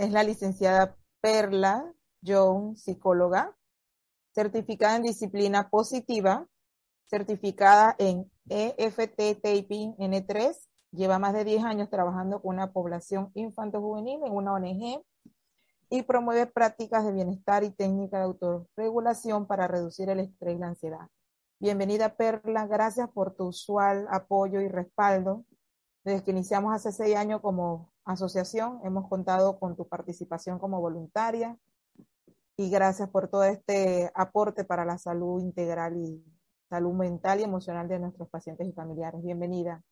es la licenciada Perla John, psicóloga, certificada en disciplina positiva, certificada en EFT Taping N3, lleva más de 10 años trabajando con una población infanto-juvenil en una ONG y promueve prácticas de bienestar y técnicas de autorregulación para reducir el estrés y la ansiedad. Bienvenida Perla, gracias por tu usual apoyo y respaldo. Desde que iniciamos hace seis años como asociación, hemos contado con tu participación como voluntaria y gracias por todo este aporte para la salud integral y salud mental y emocional de nuestros pacientes y familiares. Bienvenida.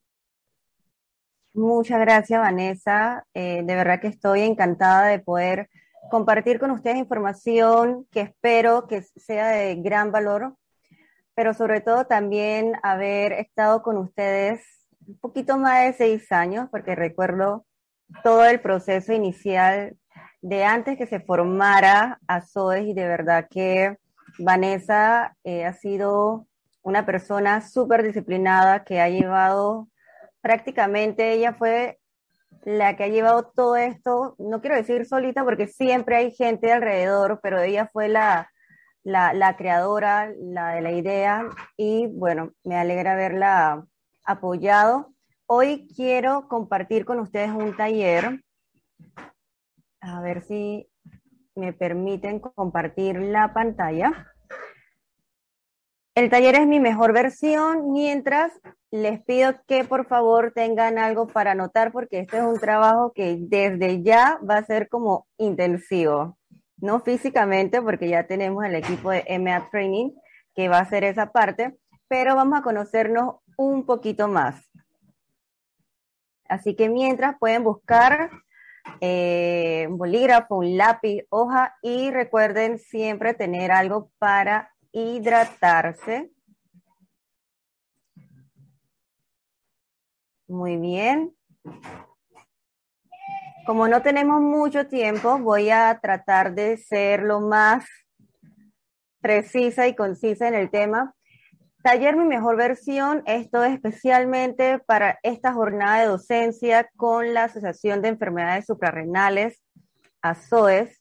Muchas gracias, Vanessa. Eh, de verdad que estoy encantada de poder compartir con ustedes información que espero que sea de gran valor, pero sobre todo también haber estado con ustedes un poquito más de seis años, porque recuerdo todo el proceso inicial de antes que se formara ASOES y de verdad que Vanessa eh, ha sido una persona súper disciplinada que ha llevado prácticamente, ella fue la que ha llevado todo esto, no quiero decir solita porque siempre hay gente alrededor, pero ella fue la, la, creadora, la de la idea y bueno, me alegra haberla apoyado. Hoy quiero compartir con ustedes un taller. A ver si me permiten compartir la pantalla. El taller es mi mejor versión, mientras les pido que por favor tengan algo para anotar porque este es un trabajo que desde ya va a ser como intensivo, no físicamente porque ya tenemos el equipo de MA Training que va a hacer esa parte, pero vamos a conocernos un poquito más. Así que mientras pueden buscar eh, un bolígrafo, un lápiz, hoja y recuerden siempre tener algo para hidratarse. Muy bien. Como no tenemos mucho tiempo, voy a tratar de ser lo más precisa y concisa en el tema. Taller Mi Mejor Versión, esto es especialmente para esta jornada de docencia con la Asociación de Enfermedades Suprarrenales, ASOES.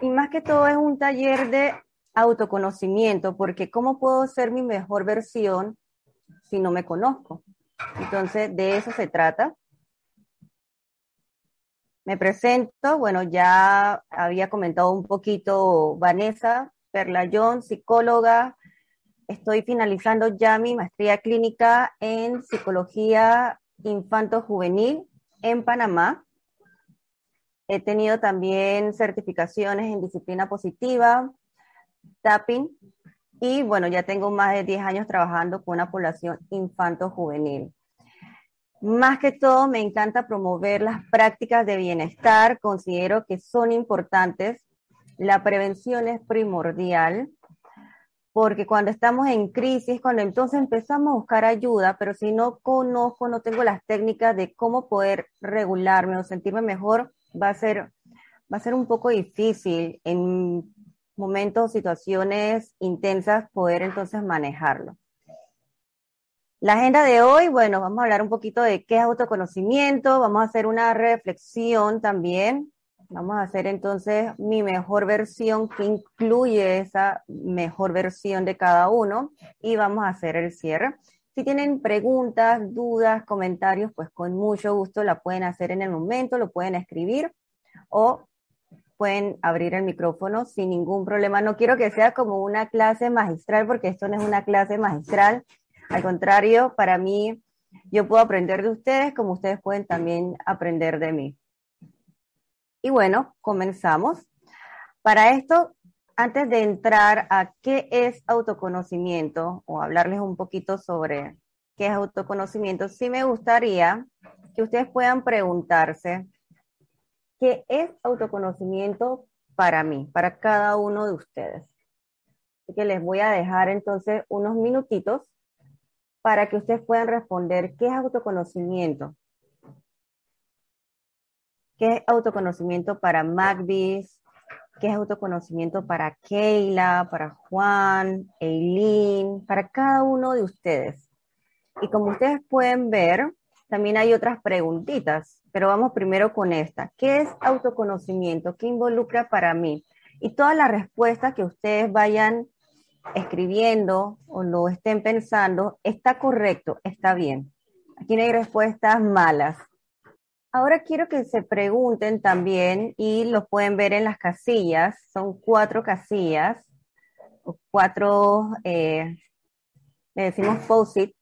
Y más que todo es un taller de autoconocimiento, porque ¿cómo puedo ser mi mejor versión si no me conozco? Entonces, de eso se trata. Me presento, bueno, ya había comentado un poquito Vanessa Perla John, psicóloga. Estoy finalizando ya mi maestría clínica en psicología infanto-juvenil en Panamá. He tenido también certificaciones en disciplina positiva, tapping. Y bueno, ya tengo más de 10 años trabajando con una población infanto-juvenil. Más que todo, me encanta promover las prácticas de bienestar. Considero que son importantes. La prevención es primordial porque cuando estamos en crisis, cuando entonces empezamos a buscar ayuda, pero si no conozco, no tengo las técnicas de cómo poder regularme o sentirme mejor, va a ser, va a ser un poco difícil en momentos, situaciones intensas, poder entonces manejarlo. La agenda de hoy, bueno, vamos a hablar un poquito de qué es autoconocimiento, vamos a hacer una reflexión también, vamos a hacer entonces mi mejor versión que incluye esa mejor versión de cada uno y vamos a hacer el cierre. Si tienen preguntas, dudas, comentarios, pues con mucho gusto la pueden hacer en el momento, lo pueden escribir o pueden abrir el micrófono sin ningún problema. No quiero que sea como una clase magistral, porque esto no es una clase magistral. Al contrario, para mí, yo puedo aprender de ustedes como ustedes pueden también aprender de mí. Y bueno, comenzamos. Para esto, antes de entrar a qué es autoconocimiento o hablarles un poquito sobre qué es autoconocimiento, sí me gustaría que ustedes puedan preguntarse ¿Qué es autoconocimiento para mí, para cada uno de ustedes? Así que les voy a dejar entonces unos minutitos para que ustedes puedan responder qué es autoconocimiento. ¿Qué es autoconocimiento para Magbis? ¿Qué es autoconocimiento para Keila, para Juan, Eileen, para cada uno de ustedes? Y como ustedes pueden ver, también hay otras preguntitas, pero vamos primero con esta. ¿Qué es autoconocimiento? ¿Qué involucra para mí? Y todas las respuestas que ustedes vayan escribiendo o lo estén pensando, está correcto, está bien. Aquí no hay respuestas malas. Ahora quiero que se pregunten también y lo pueden ver en las casillas. Son cuatro casillas, cuatro, eh, le decimos post-it.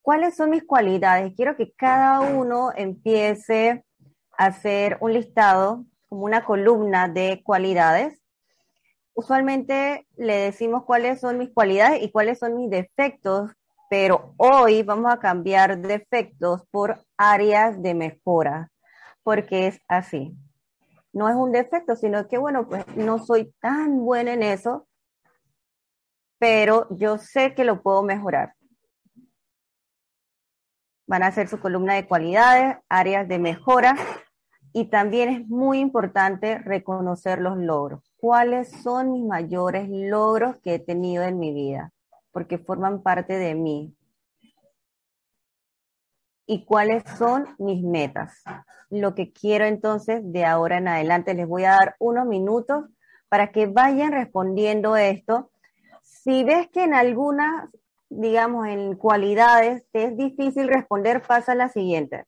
¿Cuáles son mis cualidades? Quiero que cada uno empiece a hacer un listado, como una columna de cualidades. Usualmente le decimos cuáles son mis cualidades y cuáles son mis defectos pero hoy vamos a cambiar defectos por áreas de mejora, porque es así. No es un defecto, sino que, bueno, pues no soy tan buena en eso, pero yo sé que lo puedo mejorar. Van a ser su columna de cualidades, áreas de mejora, y también es muy importante reconocer los logros. ¿Cuáles son mis mayores logros que he tenido en mi vida? Porque forman parte de mí. ¿Y cuáles son mis metas? Lo que quiero entonces de ahora en adelante, les voy a dar unos minutos para que vayan respondiendo esto. Si ves que en algunas, digamos, en cualidades te es difícil responder, pasa a la siguiente.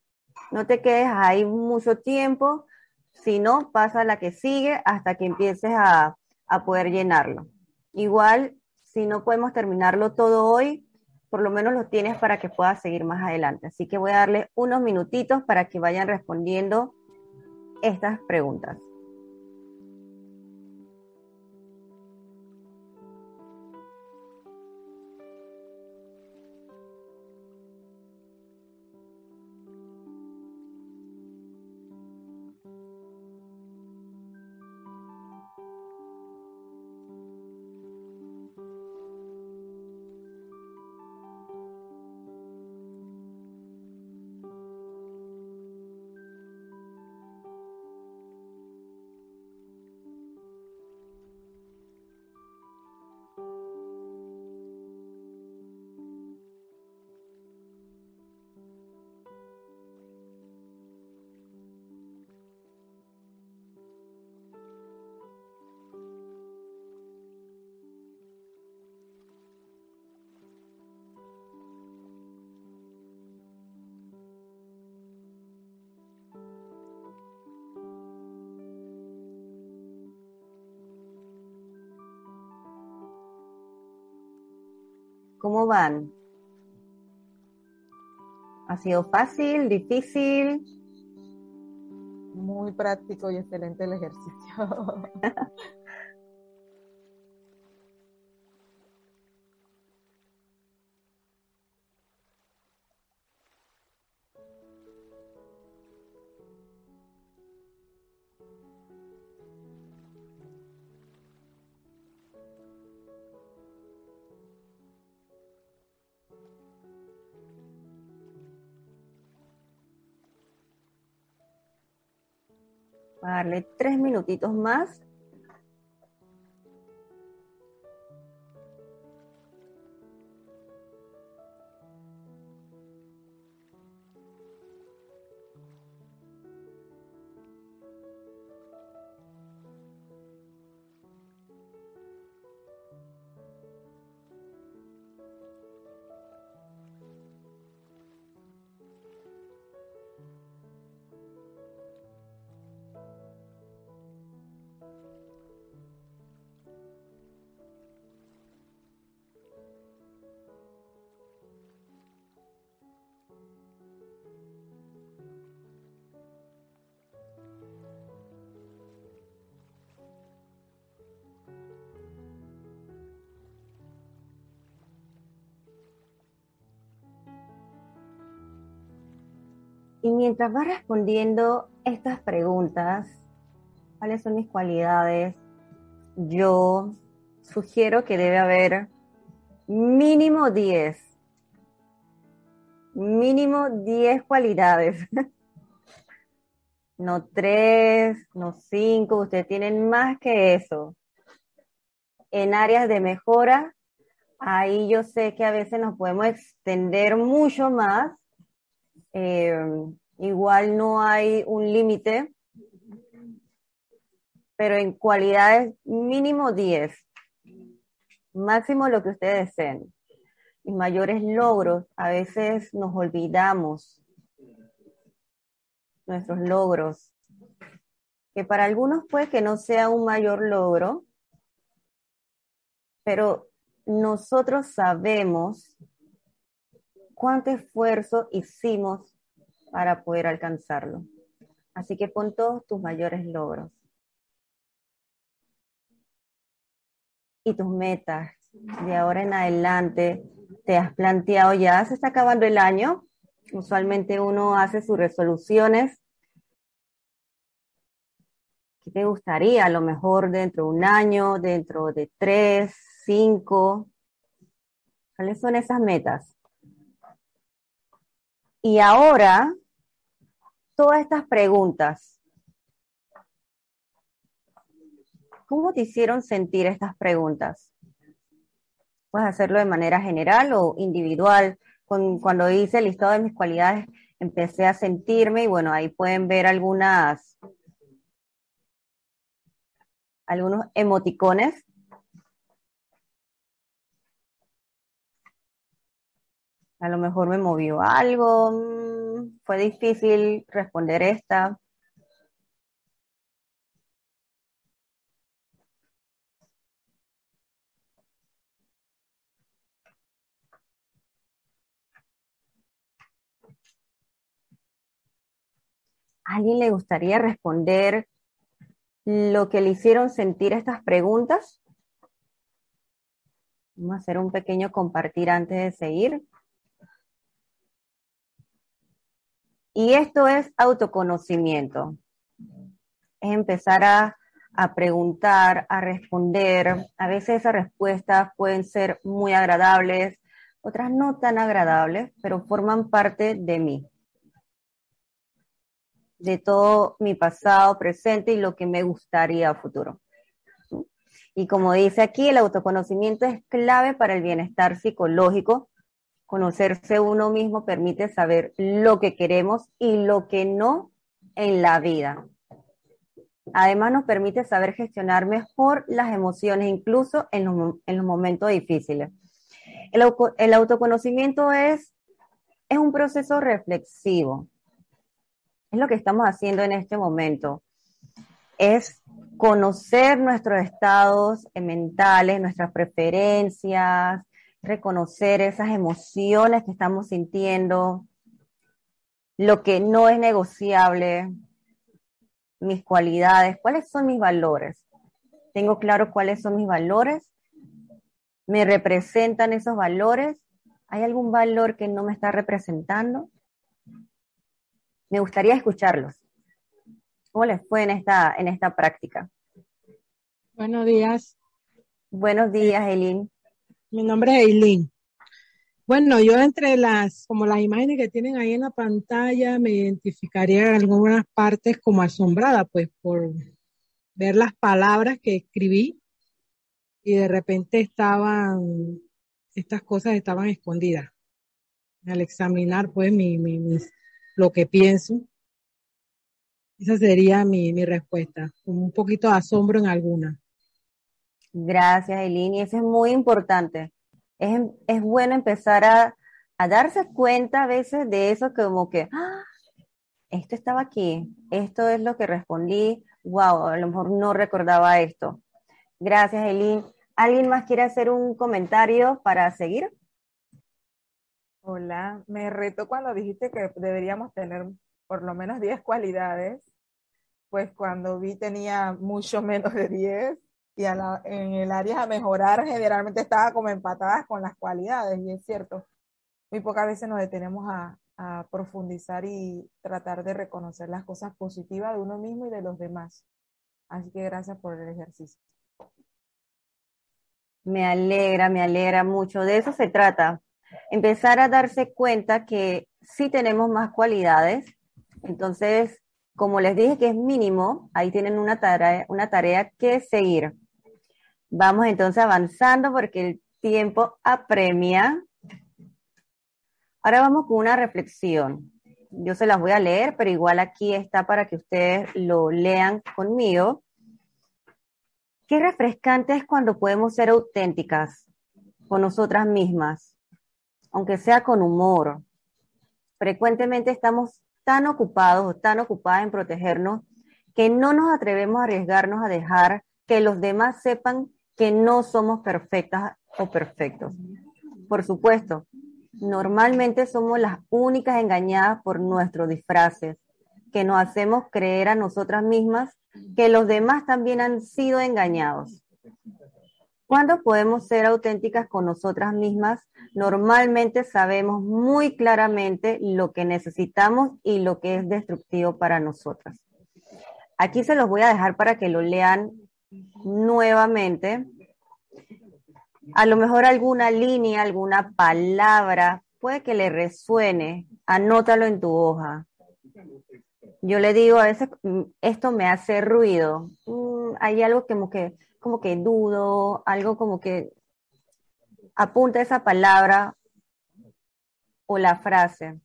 No te quedes ahí mucho tiempo, sino pasa a la que sigue hasta que empieces a, a poder llenarlo. Igual si no podemos terminarlo todo hoy, por lo menos lo tienes para que puedas seguir más adelante. Así que voy a darle unos minutitos para que vayan respondiendo estas preguntas. ¿Cómo van? ¿Ha sido fácil, difícil? Muy práctico y excelente el ejercicio. darle tres minutitos más Y mientras vas respondiendo estas preguntas, ¿cuáles son mis cualidades? Yo sugiero que debe haber mínimo 10. Mínimo 10 cualidades. no 3, no 5, ustedes tienen más que eso. En áreas de mejora, ahí yo sé que a veces nos podemos extender mucho más Eh, igual no hay un límite, pero en cualidades mínimo 10, máximo lo que ustedes deseen. Mis mayores logros, a veces nos olvidamos nuestros logros, que para algunos puede que no sea un mayor logro, pero nosotros sabemos cuánto esfuerzo hicimos para poder alcanzarlo. Así que pon todos tus mayores logros. Y tus metas de ahora en adelante, te has planteado ya, se está acabando el año, usualmente uno hace sus resoluciones. ¿Qué te gustaría? A lo mejor dentro de un año, dentro de tres, cinco. ¿Cuáles son esas metas? Y ahora, todas estas preguntas, ¿cómo te hicieron sentir estas preguntas? Puedes hacerlo de manera general o individual. cuando hice el listado de mis cualidades, empecé a sentirme y bueno, ahí pueden ver algunas, algunos emoticones A lo mejor me movió algo, mm, fue difícil responder esta. ¿A alguien le gustaría responder lo que le hicieron sentir estas preguntas? Vamos a hacer un pequeño compartir antes de seguir. Y esto es autoconocimiento. Es empezar a, preguntar, a responder. A veces esas respuestas pueden ser muy agradables, otras no tan agradables, pero forman parte de mí, de todo mi pasado, presente y lo que me gustaría a futuro. Y como dice aquí, el autoconocimiento es clave para el bienestar psicológico Conocerse uno mismo permite saber lo que queremos y lo que no en la vida. Además nos permite saber gestionar mejor las emociones, incluso en los, momentos difíciles. El, autoconocimiento es, es un proceso reflexivo. Es lo que estamos haciendo en este momento. Es conocer nuestros estados mentales, nuestras preferencias, reconocer esas emociones que estamos sintiendo, lo que no es negociable, mis cualidades, cuáles son mis valores. Tengo claro cuáles son mis valores, me representan esos valores, ¿hay algún valor que no me está representando? Me gustaría escucharlos. ¿Cómo les fue en esta, en esta práctica? Buenos días. Buenos días, Eileen. Mi nombre es Eileen. Bueno, yo entre las, como las imágenes que tienen ahí en la pantalla, me identificaría en algunas partes como asombrada, pues por ver las palabras que escribí y de repente estaban, estas cosas estaban escondidas. Al examinar pues mi, mi, lo que pienso, esa sería mi, mi respuesta, con un poquito de asombro en algunas. Gracias, Eileen. Y eso es muy importante. Es, es bueno empezar a, a, darse cuenta a veces de eso como que, ¡Ah! esto estaba aquí, esto es lo que respondí, wow, a lo mejor no recordaba esto. Gracias, Eileen. ¿Alguien más quiere hacer un comentario para seguir? Hola, me reto cuando dijiste que deberíamos tener por lo menos 10 cualidades, pues cuando vi tenía mucho menos de 10 y en el área a mejorar generalmente estaba como empatadas con las cualidades, y es cierto, muy pocas veces nos detenemos a, a profundizar y tratar de reconocer las cosas positivas de uno mismo y de los demás. Así que gracias por el ejercicio. Me alegra, me alegra mucho. De eso se trata. Empezar a darse cuenta que sí tenemos más cualidades. Entonces, como les dije que es mínimo, ahí tienen una tarea, una tarea que seguir. Vamos entonces avanzando porque el tiempo apremia. Ahora vamos con una reflexión. yo se las voy a leer, pero igual aquí está para que ustedes lo lean conmigo. Qué refrescante es cuando podemos ser auténticas con nosotras mismas, aunque sea con humor. Frecuentemente estamos tan ocupados o tan ocupadas en protegernos que no nos atrevemos a arriesgarnos a dejar que los demás sepan que no somos perfectas o perfectos. Por supuesto, normalmente somos las únicas engañadas por nuestros disfraces, que nos hacemos creer a nosotras mismas que los demás también han sido engañados. Cuando podemos ser auténticas con nosotras mismas, normalmente sabemos muy claramente lo que necesitamos y lo que es destructivo para nosotras. Aquí se los voy a dejar para que lo lean nuevamente. A lo mejor alguna línea, alguna palabra, puede que le resuene, anótalo en tu hoja. Yo le digo a veces, mm, esto me hace ruido. Mm, hay algo como que, como que dudo, algo como que apunta esa palabra o la frase.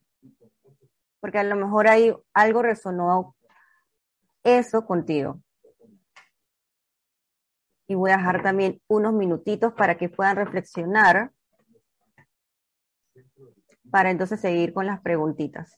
Porque a lo mejor hay algo resonó eso contigo. Y voy a dejar también unos minutitos para que puedan reflexionar para entonces seguir con las preguntitas.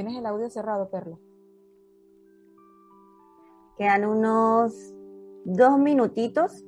Tienes el audio cerrado, Perla. Quedan unos dos minutitos.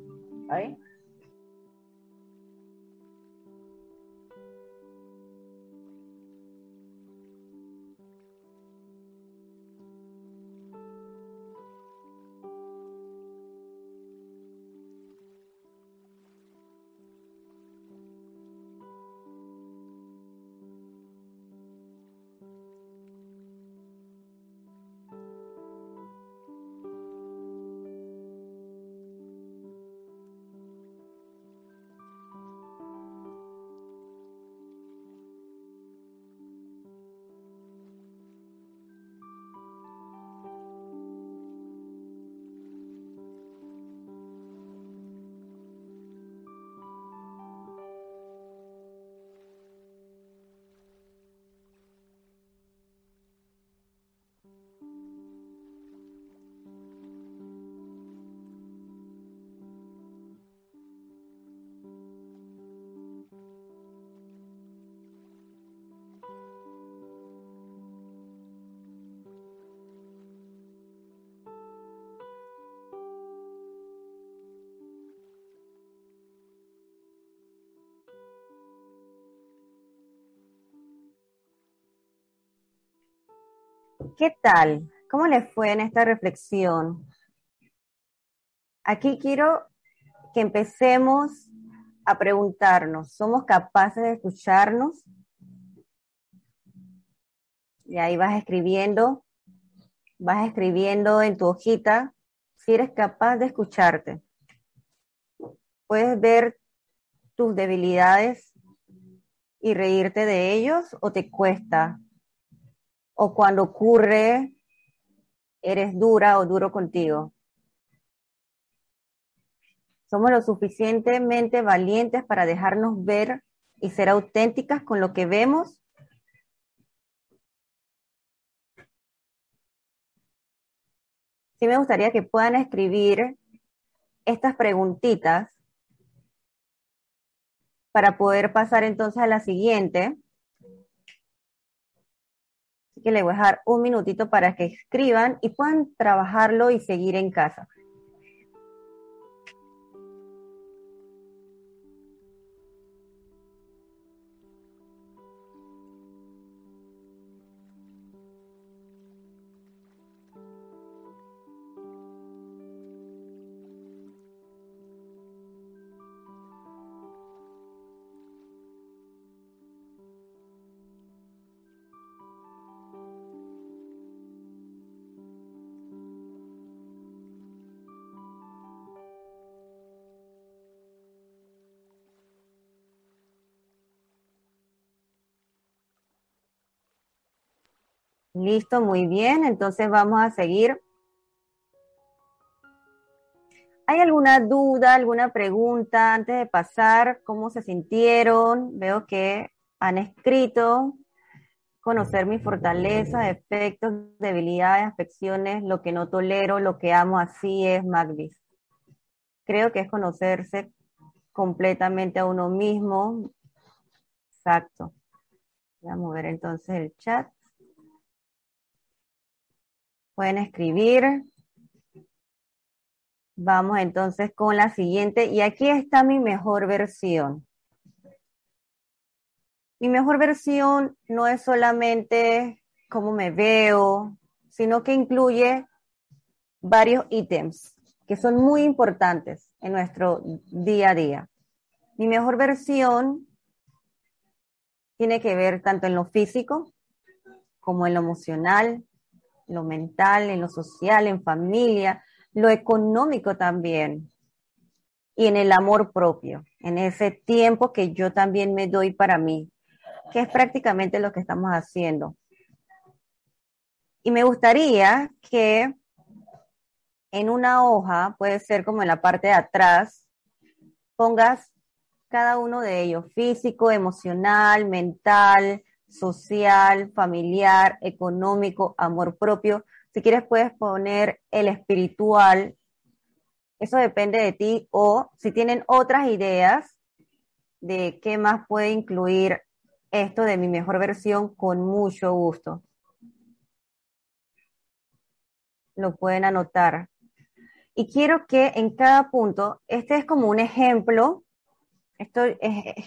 ¿Qué tal? ¿Cómo les fue en esta reflexión? Aquí quiero que empecemos a preguntarnos, ¿somos capaces de escucharnos? Y ahí vas escribiendo, vas escribiendo en tu hojita si eres capaz de escucharte. Puedes ver tus debilidades y reírte de ellos o te cuesta o cuando ocurre eres dura o duro contigo. Somos lo suficientemente valientes para dejarnos ver y ser auténticas con lo que vemos. Sí me gustaría que puedan escribir estas preguntitas para poder pasar entonces a la siguiente. Que les voy a dejar un minutito para que escriban y puedan trabajarlo y seguir en casa. Listo, muy bien. Entonces vamos a seguir. ¿Hay alguna duda, alguna pregunta antes de pasar? ¿Cómo se sintieron? Veo que han escrito conocer mis fortalezas, defectos, debilidades, afecciones, lo que no tolero, lo que amo, así es Magdis. Creo que es conocerse completamente a uno mismo. Exacto. Voy a mover entonces el chat. Pueden escribir. Vamos entonces con la siguiente. Y aquí está mi mejor versión. Mi mejor versión no es solamente cómo me veo, sino que incluye varios ítems que son muy importantes en nuestro día a día. Mi mejor versión tiene que ver tanto en lo físico como en lo emocional, lo mental, en lo social, en familia, lo económico también. Y en el amor propio, en ese tiempo que yo también me doy para mí, que es prácticamente lo que estamos haciendo. Y me gustaría que en una hoja, puede ser como en la parte de atrás, pongas cada uno de ellos, físico, emocional, mental, social, familiar, económico, amor propio. Si quieres puedes poner el espiritual. Eso depende de ti. O si tienen otras ideas de qué más puede incluir esto de mi mejor versión, con mucho gusto. Lo pueden anotar. Y quiero que en cada punto, este es como un ejemplo, esto es,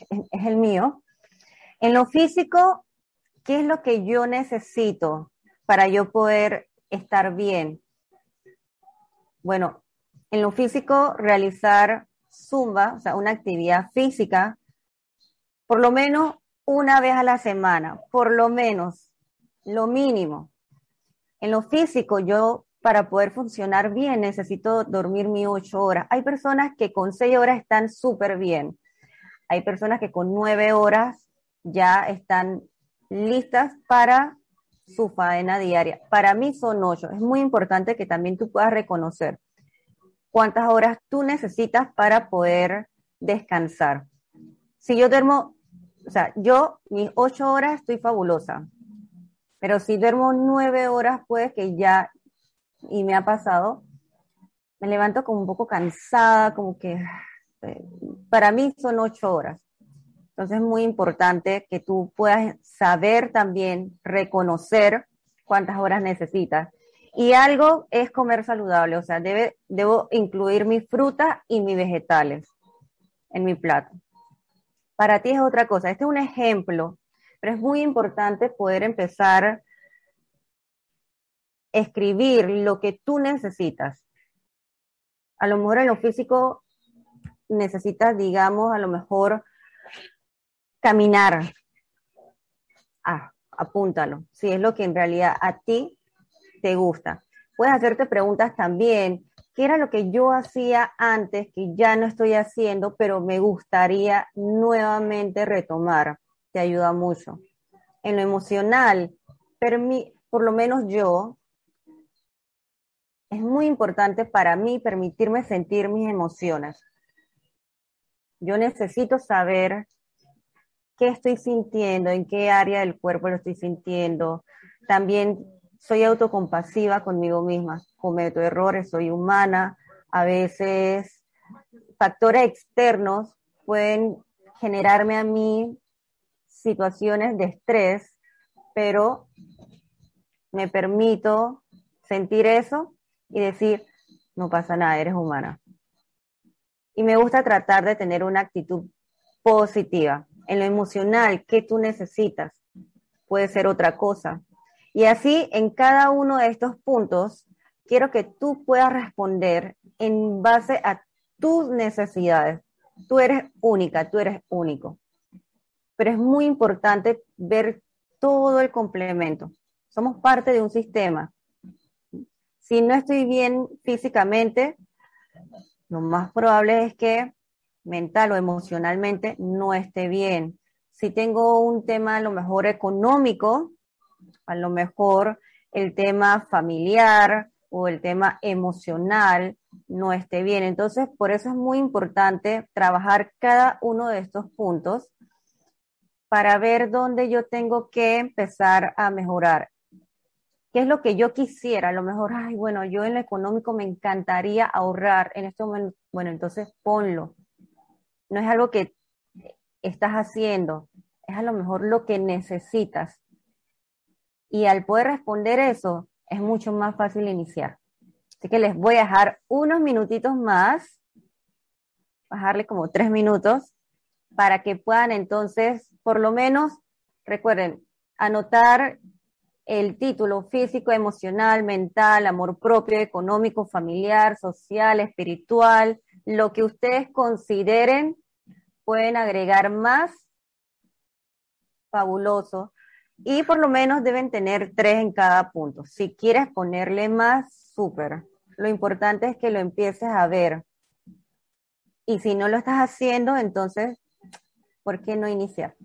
es el mío. En lo físico, ¿Qué es lo que yo necesito para yo poder estar bien? Bueno, en lo físico, realizar zumba, o sea, una actividad física, por lo menos una vez a la semana, por lo menos, lo mínimo. En lo físico, yo para poder funcionar bien necesito dormir mis ocho horas. Hay personas que con seis horas están súper bien. Hay personas que con nueve horas ya están listas para su faena diaria. Para mí son ocho. Es muy importante que también tú puedas reconocer cuántas horas tú necesitas para poder descansar. Si yo duermo, o sea, yo mis ocho horas estoy fabulosa, pero si duermo nueve horas, pues que ya, y me ha pasado, me levanto como un poco cansada, como que eh, para mí son ocho horas. Entonces es muy importante que tú puedas saber también reconocer cuántas horas necesitas. Y algo es comer saludable, o sea, debe, debo incluir mis frutas y mis vegetales en mi plato. Para ti es otra cosa. Este es un ejemplo, pero es muy importante poder empezar a escribir lo que tú necesitas. A lo mejor en lo físico necesitas, digamos, a lo mejor Caminar. Ah, apúntalo. Si es lo que en realidad a ti te gusta. Puedes hacerte preguntas también. ¿Qué era lo que yo hacía antes que ya no estoy haciendo, pero me gustaría nuevamente retomar? Te ayuda mucho. En lo emocional, por lo menos yo, es muy importante para mí permitirme sentir mis emociones. Yo necesito saber qué estoy sintiendo, en qué área del cuerpo lo estoy sintiendo. También soy autocompasiva conmigo misma, cometo errores, soy humana. A veces factores externos pueden generarme a mí situaciones de estrés, pero me permito sentir eso y decir, no pasa nada, eres humana. Y me gusta tratar de tener una actitud positiva. En lo emocional, ¿qué tú necesitas? Puede ser otra cosa. Y así, en cada uno de estos puntos, quiero que tú puedas responder en base a tus necesidades. Tú eres única, tú eres único. Pero es muy importante ver todo el complemento. Somos parte de un sistema. Si no estoy bien físicamente, lo más probable es que mental o emocionalmente no esté bien. Si tengo un tema a lo mejor económico, a lo mejor el tema familiar o el tema emocional no esté bien. Entonces, por eso es muy importante trabajar cada uno de estos puntos para ver dónde yo tengo que empezar a mejorar. ¿Qué es lo que yo quisiera? A lo mejor, ay, bueno, yo en lo económico me encantaría ahorrar en este momento. Bueno, entonces ponlo. No es algo que estás haciendo, es a lo mejor lo que necesitas. Y al poder responder eso, es mucho más fácil iniciar. Así que les voy a dejar unos minutitos más, bajarle como tres minutos, para que puedan entonces, por lo menos, recuerden, anotar el título físico, emocional, mental, amor propio, económico, familiar, social, espiritual, lo que ustedes consideren, pueden agregar más fabuloso y por lo menos deben tener tres en cada punto. Si quieres ponerle más, súper. Lo importante es que lo empieces a ver. Y si no lo estás haciendo, entonces, ¿por qué no iniciar?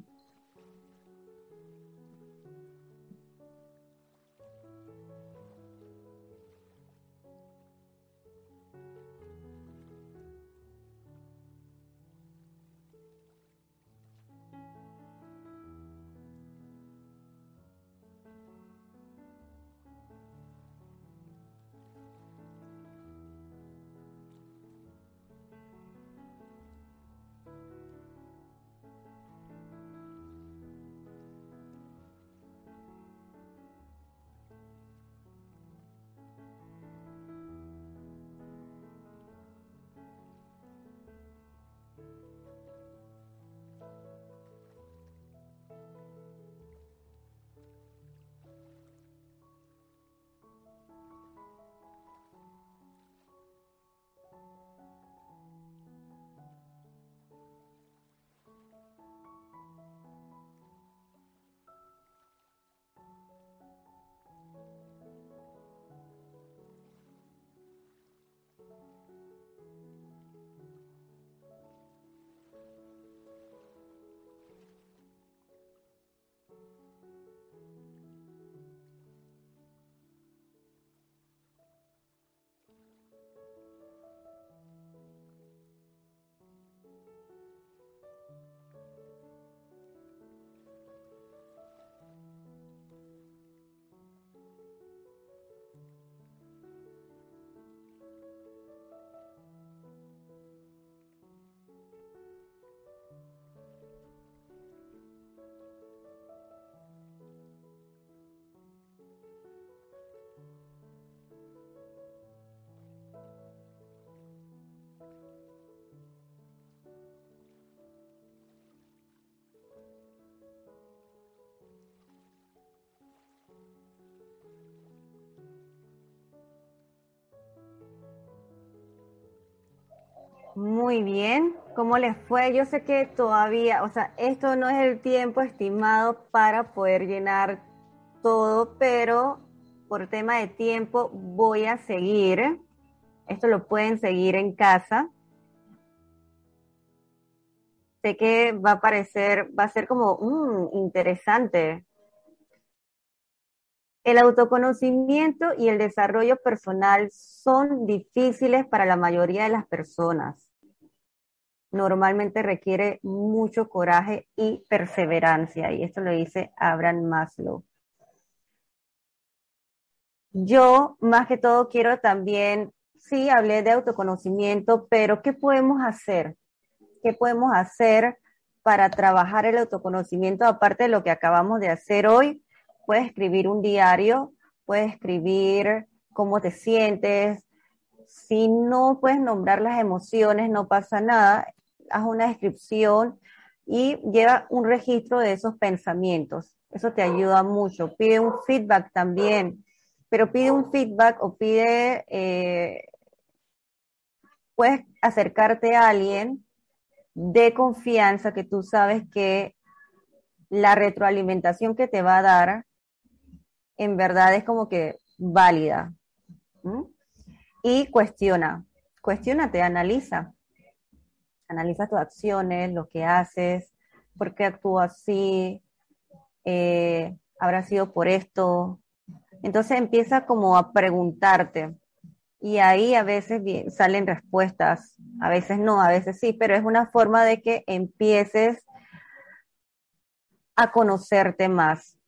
Muy bien. ¿Cómo les fue? Yo sé que todavía, o sea, esto no es el tiempo estimado para poder llenar todo, pero por tema de tiempo voy a seguir. Esto lo pueden seguir en casa. Sé que va a parecer, va a ser como mm, interesante. El autoconocimiento y el desarrollo personal son difíciles para la mayoría de las personas. Normalmente requiere mucho coraje y perseverancia, y esto lo dice Abraham Maslow. Yo, más que todo, quiero también, sí, hablé de autoconocimiento, pero ¿qué podemos hacer? ¿Qué podemos hacer para trabajar el autoconocimiento aparte de lo que acabamos de hacer hoy? Puedes escribir un diario, puedes escribir cómo te sientes. Si no puedes nombrar las emociones, no pasa nada. Haz una descripción y lleva un registro de esos pensamientos. Eso te ayuda mucho. Pide un feedback también pero pide un feedback o pide, eh, puedes acercarte a alguien de confianza que tú sabes que la retroalimentación que te va a dar en verdad es como que válida. Y cuestiona, cuestionate, analiza. Analiza tus acciones, lo que haces, por qué actúas así, eh, habrá sido por esto, entonces empieza como a preguntarte y ahí a veces salen respuestas, a veces no, a veces sí, pero es una forma de que empieces a conocerte más.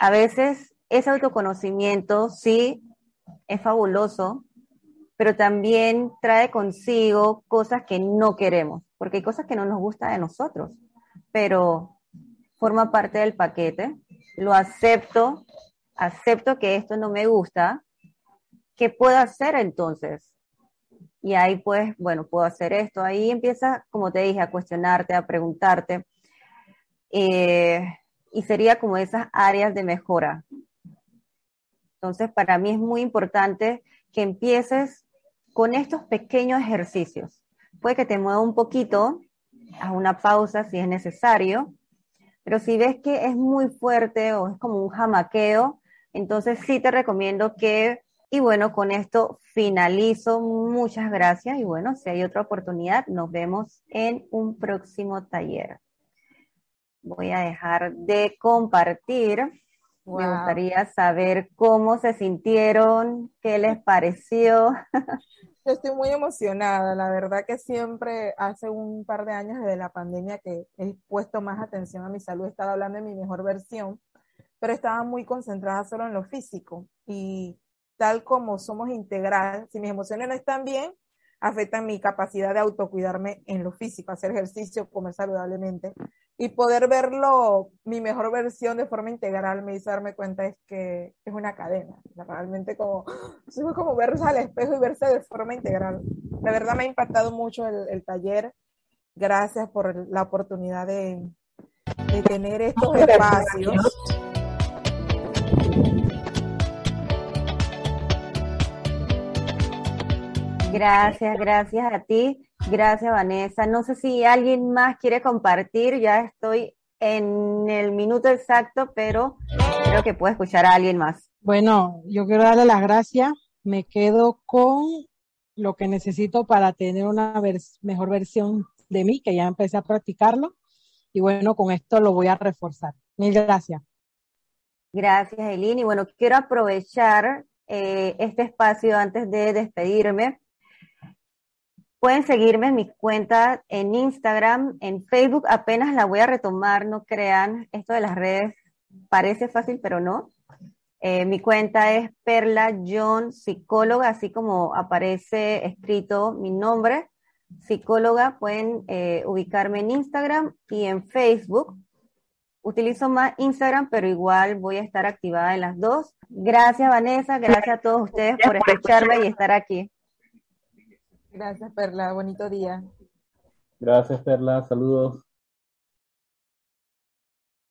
A veces ese autoconocimiento sí es fabuloso, pero también trae consigo cosas que no queremos, porque hay cosas que no nos gustan de nosotros, pero forma parte del paquete, lo acepto acepto que esto no me gusta, ¿qué puedo hacer entonces? Y ahí pues, bueno, puedo hacer esto. Ahí empieza, como te dije, a cuestionarte, a preguntarte. Eh, y sería como esas áreas de mejora. Entonces, para mí es muy importante que empieces con estos pequeños ejercicios. Puede que te mueva un poquito, haz una pausa si es necesario, pero si ves que es muy fuerte o es como un jamaqueo, entonces sí te recomiendo que, y bueno, con esto finalizo. Muchas gracias y bueno, si hay otra oportunidad, nos vemos en un próximo taller. Voy a dejar de compartir. Me gustaría saber cómo se sintieron, qué les pareció. estoy muy emocionada. La verdad que siempre hace un par de años desde la pandemia que he puesto más atención a mi salud, he estado hablando de mi mejor versión pero estaba muy concentrada solo en lo físico. Y tal como somos integral, si mis emociones no están bien, afectan mi capacidad de autocuidarme en lo físico, hacer ejercicio, comer saludablemente y poder verlo, mi mejor versión de forma integral, me hizo darme cuenta es que es una cadena, realmente como, es como verse al espejo y verse de forma integral. La verdad me ha impactado mucho el, taller, gracias por la oportunidad de, de tener estos espacios. Gracias, gracias a ti. Gracias, Vanessa. No sé si alguien más quiere compartir. Ya estoy en el minuto exacto, pero creo que puedo escuchar a alguien más. Bueno, yo quiero darle las gracias. Me quedo con lo que necesito para tener una mejor versión de mí, que ya empecé a practicarlo. Y bueno, con esto lo voy a reforzar. Mil gracias. Gracias, Eileen. Y bueno, quiero aprovechar eh, este espacio antes de despedirme. Pueden seguirme en mi cuenta en Instagram, en Facebook, apenas la voy a retomar, no crean, esto de las redes parece fácil, pero no. Eh, mi cuenta es Perla John Psicóloga, así como aparece escrito mi nombre, psicóloga, pueden eh, ubicarme en Instagram y en Facebook. Utilizo más Instagram, pero igual voy a estar activada en las dos. Gracias, Vanessa. Gracias a todos ustedes por escucharme y estar aquí. Gracias, Perla. Bonito día. Gracias, Perla. Saludos.